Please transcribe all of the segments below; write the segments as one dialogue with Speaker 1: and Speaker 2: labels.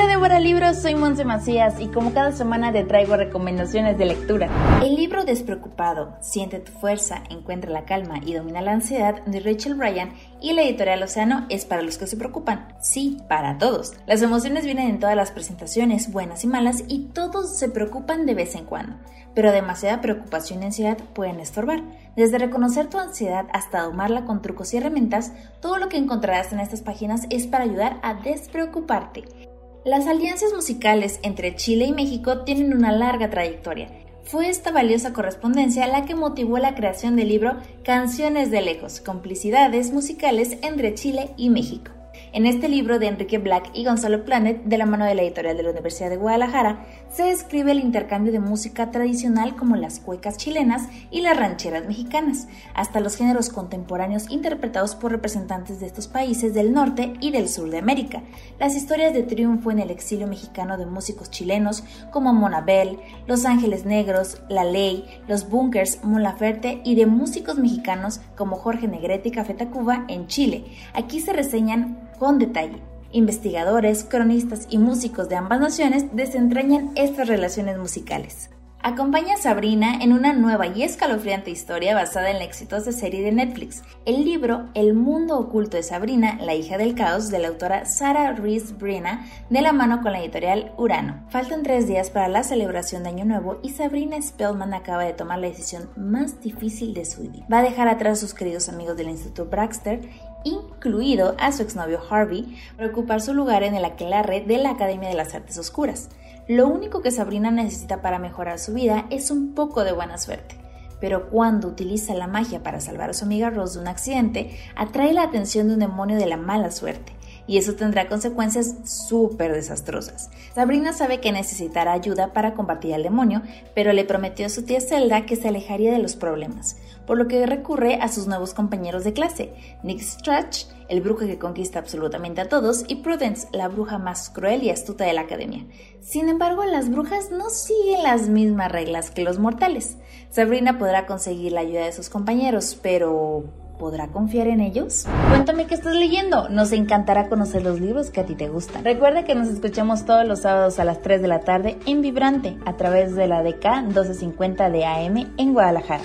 Speaker 1: Hola Débora Libros, soy Monse Macías y como cada semana te traigo recomendaciones de lectura. El libro Despreocupado, Siente tu fuerza, encuentra la calma y domina la ansiedad de Rachel Ryan y la editorial Océano es para los que se preocupan. Sí, para todos. Las emociones vienen en todas las presentaciones, buenas y malas, y todos se preocupan de vez en cuando. Pero demasiada preocupación y ansiedad pueden estorbar. Desde reconocer tu ansiedad hasta domarla con trucos y herramientas, todo lo que encontrarás en estas páginas es para ayudar a despreocuparte. Las alianzas musicales entre Chile y México tienen una larga trayectoria. Fue esta valiosa correspondencia la que motivó la creación del libro Canciones de Lejos, complicidades musicales entre Chile y México. En este libro de Enrique Black y Gonzalo Planet, de la mano de la editorial de la Universidad de Guadalajara, se describe el intercambio de música tradicional como las cuecas chilenas y las rancheras mexicanas, hasta los géneros contemporáneos interpretados por representantes de estos países del norte y del sur de América, las historias de triunfo en el exilio mexicano de músicos chilenos como Monabel, Los Ángeles Negros, La Ley, Los Bunkers, Molaferte y de músicos mexicanos como Jorge Negrete y Café Tacuba en Chile. Aquí se reseñan con detalle. Investigadores, cronistas y músicos de ambas naciones desentrañan estas relaciones musicales. Acompaña a Sabrina en una nueva y escalofriante historia basada en la exitosa serie de Netflix, el libro El mundo oculto de Sabrina, la hija del caos, de la autora Sarah Reese Brina, de la mano con la editorial Urano. Faltan tres días para la celebración de Año Nuevo y Sabrina Spellman acaba de tomar la decisión más difícil de su vida. Va a dejar atrás a sus queridos amigos del Instituto Braxter incluido a su exnovio Harvey, para ocupar su lugar en el aquelarre de la Academia de las Artes Oscuras. Lo único que Sabrina necesita para mejorar su vida es un poco de buena suerte. Pero cuando utiliza la magia para salvar a su amiga Rose de un accidente, atrae la atención de un demonio de la mala suerte y eso tendrá consecuencias súper desastrosas. Sabrina sabe que necesitará ayuda para combatir al demonio, pero le prometió a su tía Zelda que se alejaría de los problemas, por lo que recurre a sus nuevos compañeros de clase, Nick Stratch, el brujo que conquista absolutamente a todos, y Prudence, la bruja más cruel y astuta de la academia. Sin embargo, las brujas no siguen las mismas reglas que los mortales. Sabrina podrá conseguir la ayuda de sus compañeros, pero ¿Podrá confiar en ellos? Cuéntame qué estás leyendo. Nos encantará conocer los libros que a ti te gustan. Recuerda que nos escuchamos todos los sábados a las 3 de la tarde en Vibrante a través de la DK 1250 de AM en Guadalajara.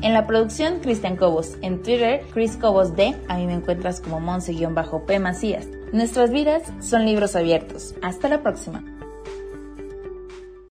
Speaker 1: En la producción, Cristian Cobos. En Twitter, Chris Cobos D. A mí me encuentras como Monse-P Macías. Nuestras vidas son libros abiertos. Hasta la próxima.